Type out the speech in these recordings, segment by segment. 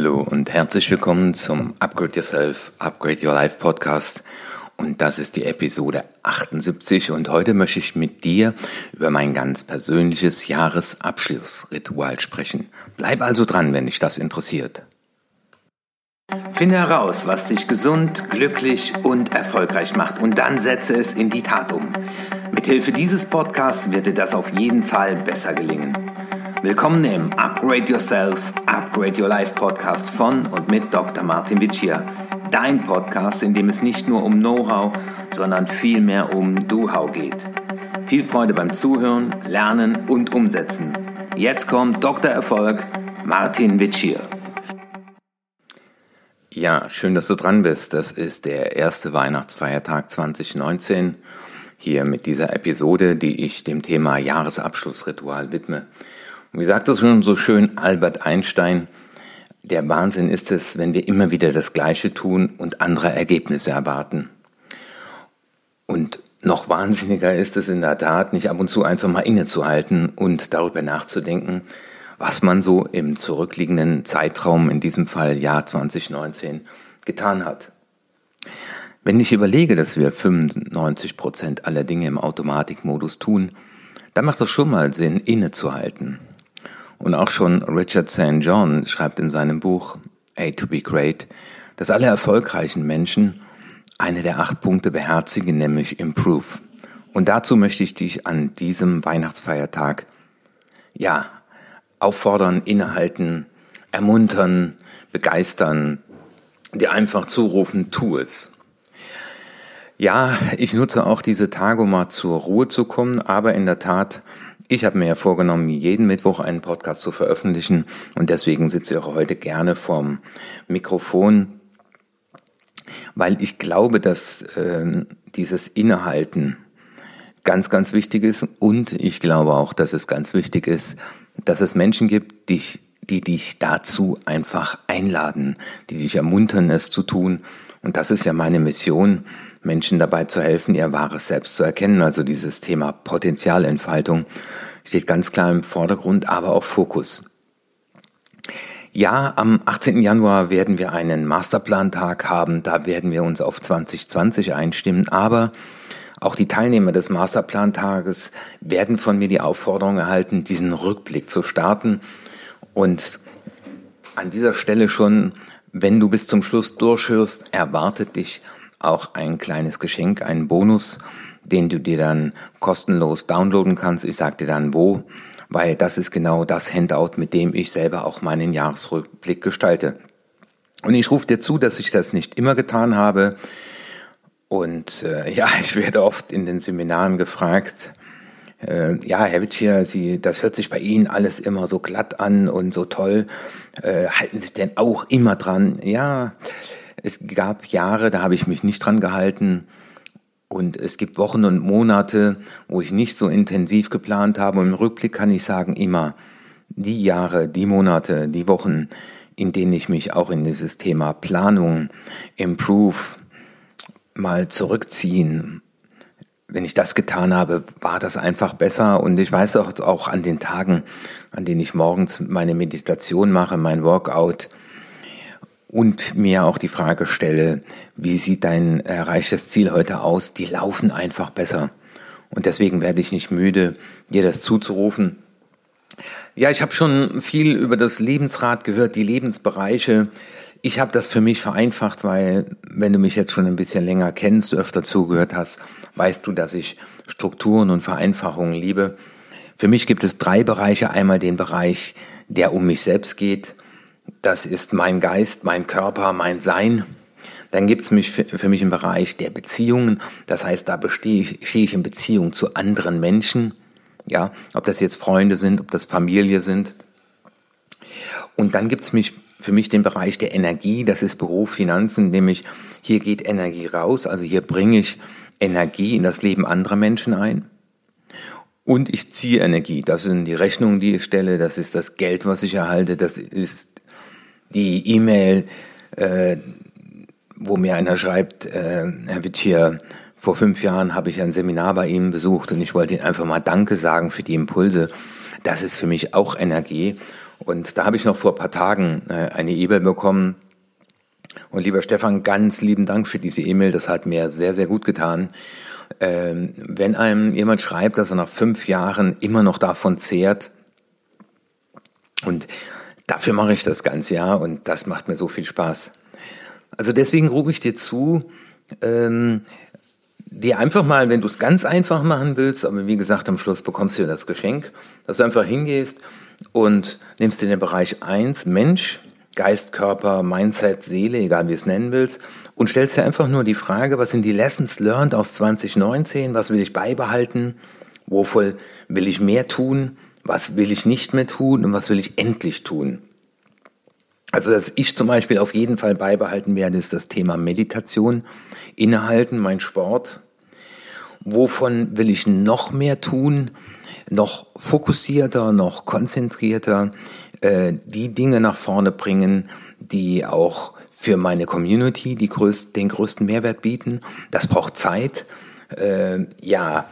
Hallo und herzlich willkommen zum Upgrade Yourself, Upgrade Your Life Podcast. Und das ist die Episode 78 und heute möchte ich mit dir über mein ganz persönliches Jahresabschlussritual sprechen. Bleib also dran, wenn dich das interessiert. Finde heraus, was dich gesund, glücklich und erfolgreich macht und dann setze es in die Tat um. Mithilfe dieses Podcasts wird dir das auf jeden Fall besser gelingen. Willkommen im Upgrade Yourself, Upgrade Your Life Podcast von und mit Dr. Martin Vicia. Dein Podcast, in dem es nicht nur um Know-how, sondern vielmehr um Do-How geht. Viel Freude beim Zuhören, Lernen und Umsetzen. Jetzt kommt Dr. Erfolg, Martin Vicia. Ja, schön, dass du dran bist. Das ist der erste Weihnachtsfeiertag 2019. Hier mit dieser Episode, die ich dem Thema Jahresabschlussritual widme. Wie sagt es schon so schön Albert Einstein, der Wahnsinn ist es, wenn wir immer wieder das Gleiche tun und andere Ergebnisse erwarten. Und noch wahnsinniger ist es in der Tat, nicht ab und zu einfach mal innezuhalten und darüber nachzudenken, was man so im zurückliegenden Zeitraum, in diesem Fall Jahr 2019, getan hat. Wenn ich überlege, dass wir 95 Prozent aller Dinge im Automatikmodus tun, dann macht es schon mal Sinn, innezuhalten und auch schon Richard St. John schreibt in seinem Buch A to be Great, dass alle erfolgreichen Menschen eine der acht Punkte beherzigen, nämlich Improve. Und dazu möchte ich dich an diesem Weihnachtsfeiertag, ja, auffordern, innehalten, ermuntern, begeistern, dir einfach zurufen, tu es. Ja, ich nutze auch diese Tage, um mal zur Ruhe zu kommen, aber in der Tat ich habe mir ja vorgenommen, jeden Mittwoch einen Podcast zu veröffentlichen und deswegen sitze ich auch heute gerne vorm Mikrofon, weil ich glaube, dass äh, dieses Innehalten ganz, ganz wichtig ist und ich glaube auch, dass es ganz wichtig ist, dass es Menschen gibt, die, die dich dazu einfach einladen, die dich ermuntern, es zu tun. Und das ist ja meine Mission, Menschen dabei zu helfen, ihr wahres Selbst zu erkennen. Also dieses Thema Potenzialentfaltung steht ganz klar im Vordergrund, aber auch Fokus. Ja, am 18. Januar werden wir einen Masterplan-Tag haben. Da werden wir uns auf 2020 einstimmen. Aber auch die Teilnehmer des Masterplan-Tages werden von mir die Aufforderung erhalten, diesen Rückblick zu starten. Und an dieser Stelle schon, wenn du bis zum Schluss durchhörst, erwartet dich auch ein kleines Geschenk, ein Bonus, den du dir dann kostenlos downloaden kannst. Ich sag dir dann wo, weil das ist genau das Handout, mit dem ich selber auch meinen Jahresrückblick gestalte. Und ich rufe dir zu, dass ich das nicht immer getan habe. Und äh, ja, ich werde oft in den Seminaren gefragt, äh, ja, Herr Witschier, Sie, das hört sich bei Ihnen alles immer so glatt an und so toll. Äh, halten Sie denn auch immer dran? Ja, es gab Jahre, da habe ich mich nicht dran gehalten. Und es gibt Wochen und Monate, wo ich nicht so intensiv geplant habe. Und im Rückblick kann ich sagen, immer die Jahre, die Monate, die Wochen, in denen ich mich auch in dieses Thema Planung, Improve mal zurückziehen, wenn ich das getan habe, war das einfach besser. Und ich weiß auch, auch an den Tagen, an denen ich morgens meine Meditation mache, mein Workout, und mir auch die Frage stelle, wie sieht dein erreichtes Ziel heute aus? Die laufen einfach besser. Und deswegen werde ich nicht müde, dir das zuzurufen. Ja, ich habe schon viel über das Lebensrad gehört, die Lebensbereiche. Ich habe das für mich vereinfacht, weil wenn du mich jetzt schon ein bisschen länger kennst, du öfter zugehört hast, weißt du, dass ich Strukturen und Vereinfachungen liebe. Für mich gibt es drei Bereiche. Einmal den Bereich, der um mich selbst geht, das ist mein Geist, mein Körper, mein Sein. Dann gibt es mich für mich im Bereich der Beziehungen. Das heißt, da bestehe ich, stehe ich in Beziehung zu anderen Menschen. Ja, ob das jetzt Freunde sind, ob das Familie sind. Und dann gibt es mich für mich den Bereich der Energie. Das ist Beruf, Finanzen, nämlich hier geht Energie raus. Also hier bringe ich Energie in das Leben anderer Menschen ein. Und ich ziehe Energie. Das sind die Rechnungen, die ich stelle. Das ist das Geld, was ich erhalte. Das ist die E-Mail, äh, wo mir einer schreibt, äh, Herr Wittier, vor fünf Jahren habe ich ein Seminar bei Ihnen besucht und ich wollte Ihnen einfach mal Danke sagen für die Impulse. Das ist für mich auch Energie. Und da habe ich noch vor ein paar Tagen äh, eine E-Mail bekommen. Und lieber Stefan, ganz lieben Dank für diese E-Mail. Das hat mir sehr, sehr gut getan. Ähm, wenn einem jemand schreibt, dass er nach fünf Jahren immer noch davon zehrt, und dafür mache ich das ganze Jahr und das macht mir so viel Spaß. Also deswegen rufe ich dir zu, ähm, dir einfach mal, wenn du es ganz einfach machen willst, aber wie gesagt, am Schluss bekommst du ja das Geschenk, dass du einfach hingehst und nimmst dir den Bereich 1, Mensch, Geist, Körper, Mindset, Seele, egal wie es nennen willst, und stellst dir einfach nur die Frage, was sind die Lessons learned aus 2019, was will ich beibehalten, wovon will ich mehr tun, was will ich nicht mehr tun und was will ich endlich tun. Also, dass ich zum Beispiel auf jeden Fall beibehalten werde, ist das Thema Meditation, Innehalten, mein Sport. Wovon will ich noch mehr tun, noch fokussierter, noch konzentrierter, äh, die Dinge nach vorne bringen, die auch für meine Community die größt, den größten Mehrwert bieten. Das braucht Zeit. Äh, ja,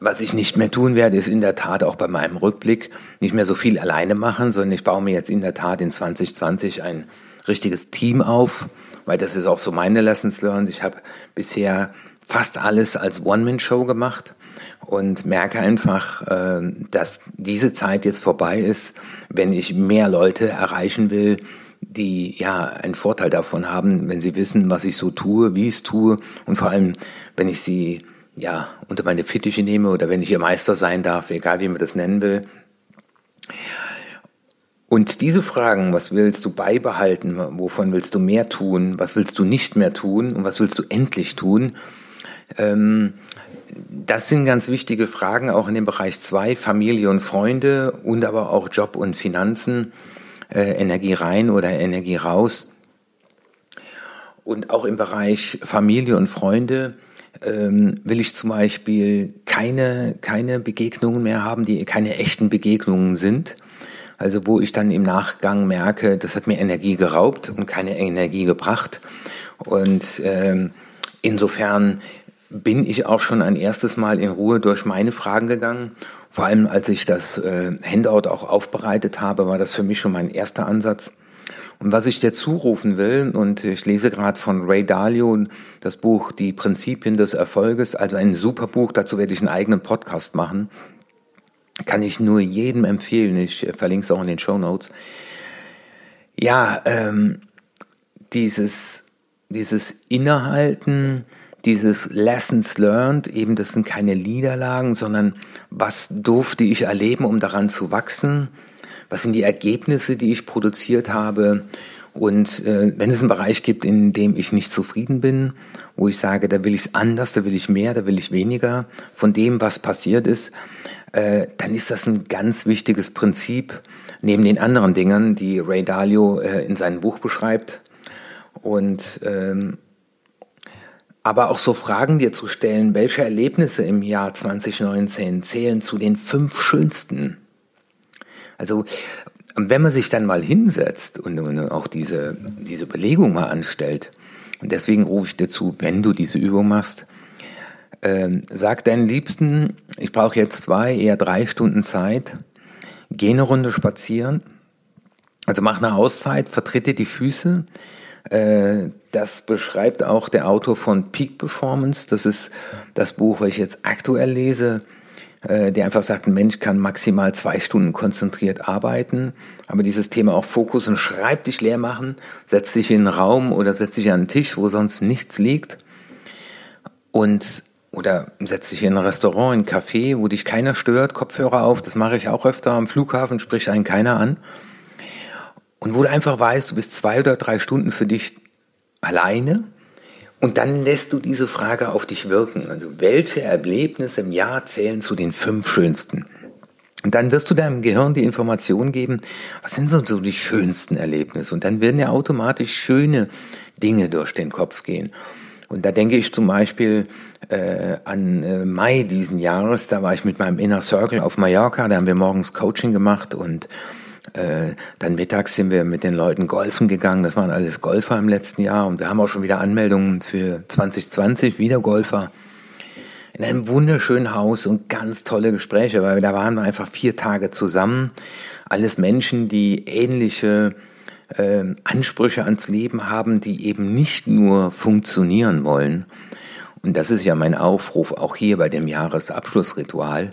was ich nicht mehr tun werde, ist in der Tat auch bei meinem Rückblick nicht mehr so viel alleine machen, sondern ich baue mir jetzt in der Tat in 2020 ein richtiges Team auf, weil das ist auch so meine Lessons learned. Ich habe bisher fast alles als One-Man-Show gemacht und merke einfach, äh, dass diese Zeit jetzt vorbei ist, wenn ich mehr Leute erreichen will, die ja einen Vorteil davon haben, wenn sie wissen, was ich so tue, wie ich es tue und vor allem, wenn ich sie ja, unter meine Fittiche nehme oder wenn ich ihr Meister sein darf, egal wie man das nennen will. Und diese Fragen, was willst du beibehalten, wovon willst du mehr tun, was willst du nicht mehr tun und was willst du endlich tun, ähm, das sind ganz wichtige Fragen auch in dem Bereich 2, Familie und Freunde und aber auch Job und Finanzen, äh, Energie rein oder Energie raus. Und auch im Bereich Familie und Freunde ähm, will ich zum Beispiel keine, keine Begegnungen mehr haben, die keine echten Begegnungen sind. Also wo ich dann im Nachgang merke, das hat mir Energie geraubt und keine Energie gebracht. Und ähm, insofern bin ich auch schon ein erstes Mal in Ruhe durch meine Fragen gegangen. Vor allem als ich das äh, Handout auch aufbereitet habe, war das für mich schon mein erster Ansatz. Und was ich dir zurufen will, und ich lese gerade von Ray Dalio das Buch Die Prinzipien des Erfolges, also ein super Buch, dazu werde ich einen eigenen Podcast machen. Kann ich nur jedem empfehlen, ich verlinke es auch in den Show Notes. Ja, ähm, dieses, dieses Innehalten, dieses Lessons learned, eben das sind keine Niederlagen, sondern was durfte ich erleben, um daran zu wachsen, was sind die Ergebnisse, die ich produziert habe. Und äh, wenn es einen Bereich gibt, in dem ich nicht zufrieden bin, wo ich sage, da will ich es anders, da will ich mehr, da will ich weniger von dem, was passiert ist, äh, dann ist das ein ganz wichtiges Prinzip neben den anderen Dingen, die Ray Dalio äh, in seinem Buch beschreibt. Und ähm, aber auch so Fragen dir zu stellen, welche Erlebnisse im Jahr 2019 zählen zu den fünf schönsten also wenn man sich dann mal hinsetzt und, und auch diese, diese Überlegung mal anstellt, und deswegen rufe ich dir zu, wenn du diese Übung machst, äh, sag deinen Liebsten, ich brauche jetzt zwei, eher drei Stunden Zeit, geh eine Runde spazieren, also mach eine Auszeit, vertritt dir die Füße. Äh, das beschreibt auch der Autor von Peak Performance. Das ist das Buch, was ich jetzt aktuell lese. Äh, der einfach sagt, ein Mensch kann maximal zwei Stunden konzentriert arbeiten, aber dieses Thema auch Fokus und Schreibtisch leer machen, setz dich in einen Raum oder setz dich an einen Tisch, wo sonst nichts liegt. Und oder setz dich in ein Restaurant, in ein Café, wo dich keiner stört, Kopfhörer auf, das mache ich auch öfter, am Flughafen spricht einen keiner an. Und wo du einfach weißt, du bist zwei oder drei Stunden für dich alleine und dann lässt du diese Frage auf dich wirken. Also welche Erlebnisse im Jahr zählen zu den fünf schönsten? Und dann wirst du deinem Gehirn die Information geben, was sind so, die schönsten Erlebnisse? Und dann werden ja automatisch schöne Dinge durch den Kopf gehen. Und da denke ich zum Beispiel äh, an äh, Mai diesen Jahres, da war ich mit meinem Inner Circle auf Mallorca, da haben wir morgens Coaching gemacht und äh, dann mittags sind wir mit den Leuten golfen gegangen. Das waren alles Golfer im letzten Jahr. Und wir haben auch schon wieder Anmeldungen für 2020, wieder Golfer. In einem wunderschönen Haus und ganz tolle Gespräche, weil da waren wir einfach vier Tage zusammen. Alles Menschen, die ähnliche äh, Ansprüche ans Leben haben, die eben nicht nur funktionieren wollen. Und das ist ja mein Aufruf auch hier bei dem Jahresabschlussritual.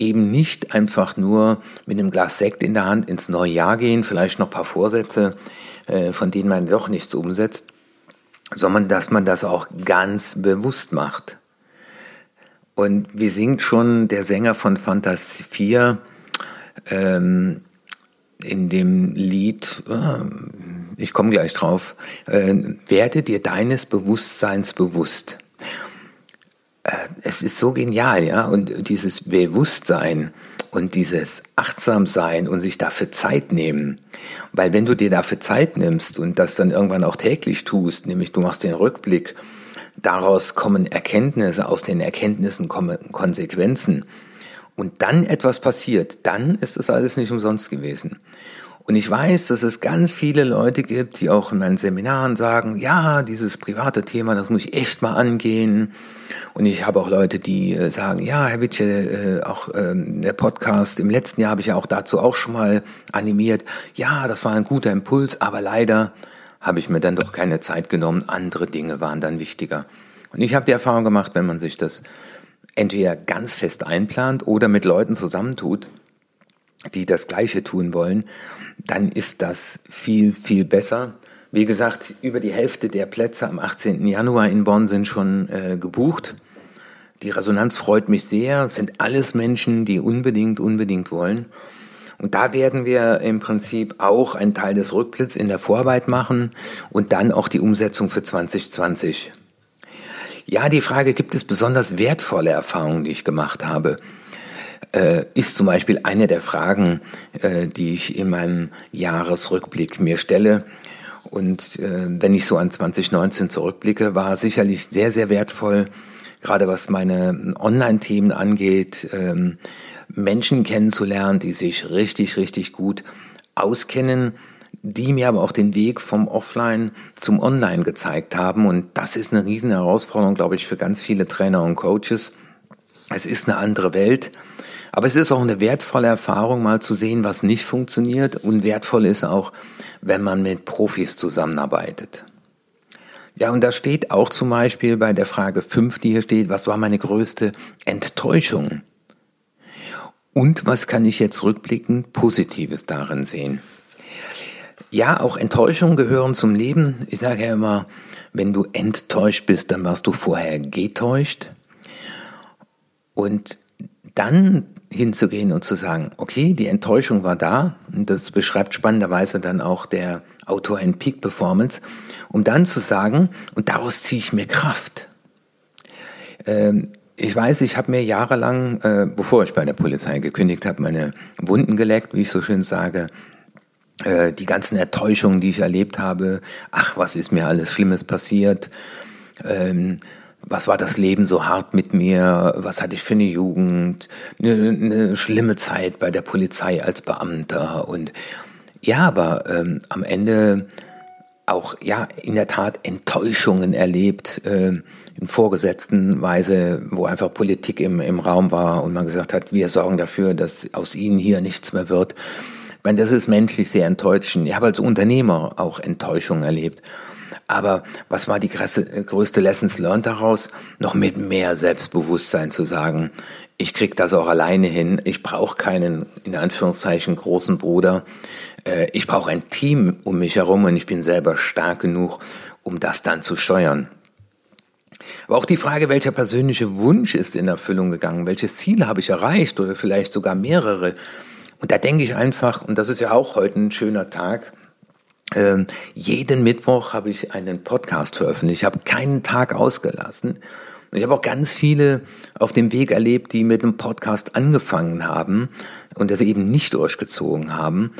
Eben nicht einfach nur mit einem Glas Sekt in der Hand ins neue Jahr gehen, vielleicht noch ein paar Vorsätze, äh, von denen man doch nichts umsetzt, sondern dass man das auch ganz bewusst macht. Und wie singt schon der Sänger von Fantasie 4 ähm, in dem Lied, äh, ich komme gleich drauf, äh, werde dir deines Bewusstseins bewusst. Es ist so genial, ja, und dieses Bewusstsein und dieses Achtsamsein und sich dafür Zeit nehmen. Weil wenn du dir dafür Zeit nimmst und das dann irgendwann auch täglich tust, nämlich du machst den Rückblick, daraus kommen Erkenntnisse, aus den Erkenntnissen kommen Konsequenzen und dann etwas passiert, dann ist das alles nicht umsonst gewesen. Und ich weiß, dass es ganz viele Leute gibt, die auch in meinen Seminaren sagen, ja, dieses private Thema, das muss ich echt mal angehen. Und ich habe auch Leute, die äh, sagen, ja, Herr Witsche, äh, auch ähm, der Podcast im letzten Jahr habe ich ja auch dazu auch schon mal animiert. Ja, das war ein guter Impuls, aber leider habe ich mir dann doch keine Zeit genommen. Andere Dinge waren dann wichtiger. Und ich habe die Erfahrung gemacht, wenn man sich das entweder ganz fest einplant oder mit Leuten zusammentut, die das Gleiche tun wollen, dann ist das viel, viel besser. Wie gesagt, über die Hälfte der Plätze am 18. Januar in Bonn sind schon äh, gebucht. Die Resonanz freut mich sehr. Es sind alles Menschen, die unbedingt, unbedingt wollen. Und da werden wir im Prinzip auch einen Teil des Rückblicks in der Vorarbeit machen und dann auch die Umsetzung für 2020. Ja, die Frage, gibt es besonders wertvolle Erfahrungen, die ich gemacht habe? Äh, ist zum Beispiel eine der Fragen, äh, die ich in meinem Jahresrückblick mir stelle. Und äh, wenn ich so an 2019 zurückblicke, war sicherlich sehr, sehr wertvoll, gerade was meine Online-Themen angeht, ähm, Menschen kennenzulernen, die sich richtig, richtig gut auskennen, die mir aber auch den Weg vom Offline zum Online gezeigt haben. Und das ist eine riesen Herausforderung, glaube ich, für ganz viele Trainer und Coaches. Es ist eine andere Welt. Aber es ist auch eine wertvolle Erfahrung, mal zu sehen, was nicht funktioniert. Und wertvoll ist auch, wenn man mit Profis zusammenarbeitet. Ja, und da steht auch zum Beispiel bei der Frage 5, die hier steht, was war meine größte Enttäuschung? Und was kann ich jetzt rückblickend Positives darin sehen? Ja, auch Enttäuschungen gehören zum Leben. Ich sage ja immer, wenn du enttäuscht bist, dann warst du vorher getäuscht. Und dann hinzugehen und zu sagen, okay, die Enttäuschung war da, und das beschreibt spannenderweise dann auch der Autor in Peak Performance, um dann zu sagen, und daraus ziehe ich mir Kraft. Ähm, ich weiß, ich habe mir jahrelang, äh, bevor ich bei der Polizei gekündigt habe, meine Wunden geleckt, wie ich so schön sage, äh, die ganzen Enttäuschungen, die ich erlebt habe, ach, was ist mir alles Schlimmes passiert, ähm, was war das Leben so hart mit mir, was hatte ich für eine Jugend, eine, eine schlimme Zeit bei der Polizei als Beamter und ja, aber ähm, am Ende auch ja in der Tat Enttäuschungen erlebt äh, in vorgesetzten Weise, wo einfach Politik im, im Raum war und man gesagt hat, wir sorgen dafür, dass aus ihnen hier nichts mehr wird. Ich meine, das ist menschlich sehr enttäuschend. Ich habe als Unternehmer auch Enttäuschungen erlebt. Aber was war die größte Lessons learned daraus? Noch mit mehr Selbstbewusstsein zu sagen, ich krieg das auch alleine hin. Ich brauche keinen, in Anführungszeichen, großen Bruder. Äh, ich brauche ein Team um mich herum und ich bin selber stark genug, um das dann zu steuern. Aber auch die Frage, welcher persönliche Wunsch ist in Erfüllung gegangen? Welches Ziel habe ich erreicht oder vielleicht sogar mehrere? Und da denke ich einfach, und das ist ja auch heute ein schöner Tag, ähm, jeden Mittwoch habe ich einen Podcast veröffentlicht. Ich habe keinen Tag ausgelassen. Und ich habe auch ganz viele auf dem Weg erlebt, die mit einem Podcast angefangen haben und das eben nicht durchgezogen haben.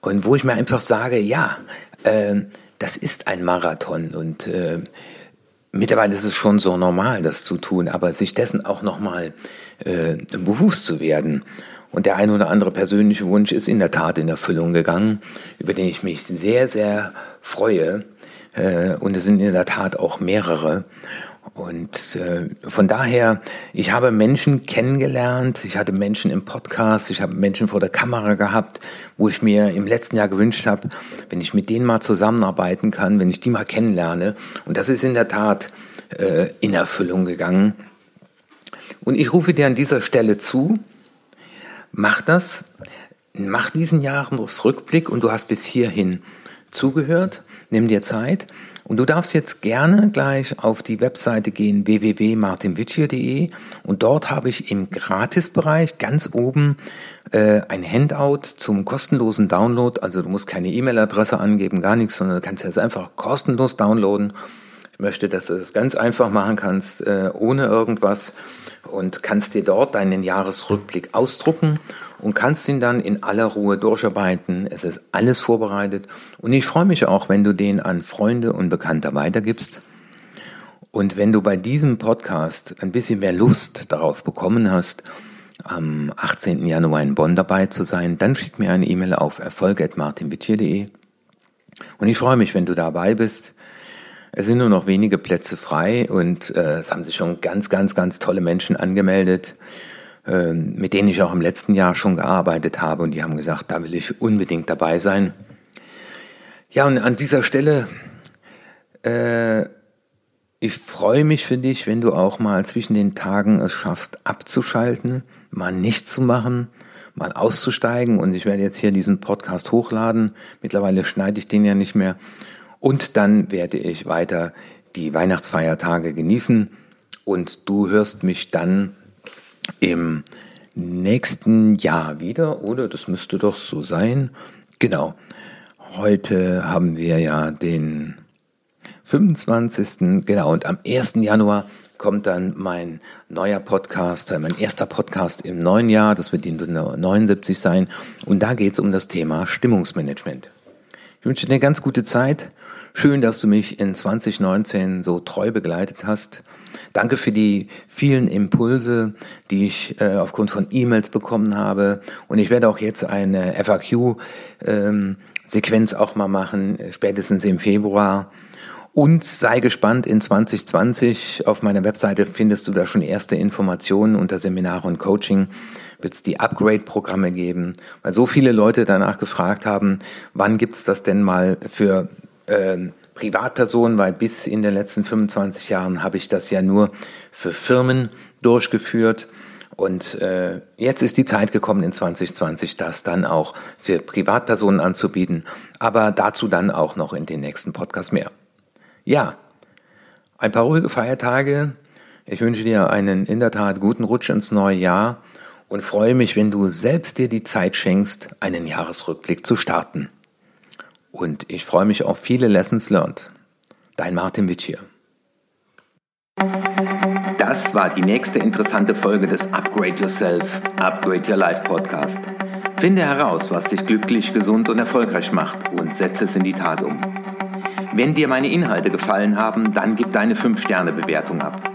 Und wo ich mir einfach sage, ja, äh, das ist ein Marathon und äh, mittlerweile ist es schon so normal, das zu tun, aber sich dessen auch nochmal äh, bewusst zu werden und der ein oder andere persönliche Wunsch ist in der Tat in Erfüllung gegangen, über den ich mich sehr, sehr freue. Äh, und es sind in der Tat auch mehrere. Und äh, von daher, ich habe Menschen kennengelernt, ich hatte Menschen im Podcast, ich habe Menschen vor der Kamera gehabt, wo ich mir im letzten Jahr gewünscht habe, wenn ich mit denen mal zusammenarbeiten kann, wenn ich die mal kennenlerne. Und das ist in der Tat äh, in Erfüllung gegangen. Und ich rufe dir an dieser Stelle zu, mach das, mach diesen Jahresrückblick und du hast bis hierhin zugehört, nimm dir Zeit und du darfst jetzt gerne gleich auf die Webseite gehen www.martinwitschier.de und dort habe ich im Gratisbereich ganz oben äh, ein Handout zum kostenlosen Download. Also du musst keine E-Mail-Adresse angeben, gar nichts, sondern du kannst jetzt einfach kostenlos downloaden. Ich möchte, dass du das ganz einfach machen kannst, äh, ohne irgendwas und kannst dir dort deinen Jahresrückblick ausdrucken und kannst ihn dann in aller Ruhe durcharbeiten. Es ist alles vorbereitet und ich freue mich auch, wenn du den an Freunde und Bekannte weitergibst. Und wenn du bei diesem Podcast ein bisschen mehr Lust darauf bekommen hast, am 18. Januar in Bonn dabei zu sein, dann schick mir eine E-Mail auf erfolg.martinwittier.de. Und ich freue mich, wenn du dabei bist. Es sind nur noch wenige Plätze frei und äh, es haben sich schon ganz, ganz, ganz tolle Menschen angemeldet. Ähm, mit denen ich auch im letzten Jahr schon gearbeitet habe und die haben gesagt, da will ich unbedingt dabei sein. Ja, und an dieser Stelle, äh, ich freue mich für dich, wenn du auch mal zwischen den Tagen es schaffst, abzuschalten, mal nichts zu machen, mal auszusteigen. Und ich werde jetzt hier diesen Podcast hochladen. Mittlerweile schneide ich den ja nicht mehr. Und dann werde ich weiter die Weihnachtsfeiertage genießen. Und du hörst mich dann im nächsten Jahr wieder, oder? Das müsste doch so sein. Genau. Heute haben wir ja den 25. Genau. Und am 1. Januar kommt dann mein neuer Podcast, äh, mein erster Podcast im neuen Jahr. Das wird die 79 sein. Und da geht es um das Thema Stimmungsmanagement. Ich wünsche dir eine ganz gute Zeit. Schön, dass du mich in 2019 so treu begleitet hast. Danke für die vielen Impulse, die ich äh, aufgrund von E-Mails bekommen habe. Und ich werde auch jetzt eine FAQ-Sequenz ähm, auch mal machen, spätestens im Februar. Und sei gespannt, in 2020 auf meiner Webseite findest du da schon erste Informationen unter Seminare und Coaching wird es die Upgrade-Programme geben, weil so viele Leute danach gefragt haben, wann gibt es das denn mal für äh, Privatpersonen, weil bis in den letzten 25 Jahren habe ich das ja nur für Firmen durchgeführt. Und äh, jetzt ist die Zeit gekommen in 2020, das dann auch für Privatpersonen anzubieten, aber dazu dann auch noch in den nächsten Podcast mehr. Ja, ein paar ruhige Feiertage. Ich wünsche dir einen in der Tat guten Rutsch ins neue Jahr und freue mich, wenn du selbst dir die Zeit schenkst, einen Jahresrückblick zu starten und ich freue mich auf viele Lessons learned. Dein Martin Witsch hier. Das war die nächste interessante Folge des Upgrade Yourself, Upgrade Your Life Podcast. Finde heraus, was dich glücklich, gesund und erfolgreich macht und setze es in die Tat um. Wenn dir meine Inhalte gefallen haben, dann gib deine 5-Sterne-Bewertung ab.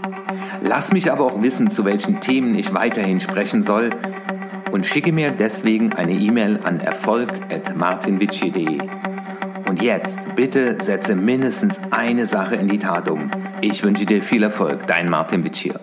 Lass mich aber auch wissen, zu welchen Themen ich weiterhin sprechen soll und schicke mir deswegen eine E-Mail an erfolg.martinwitschi.de. Und jetzt, bitte setze mindestens eine Sache in die Tat um. Ich wünsche dir viel Erfolg, dein Martin Bitschir.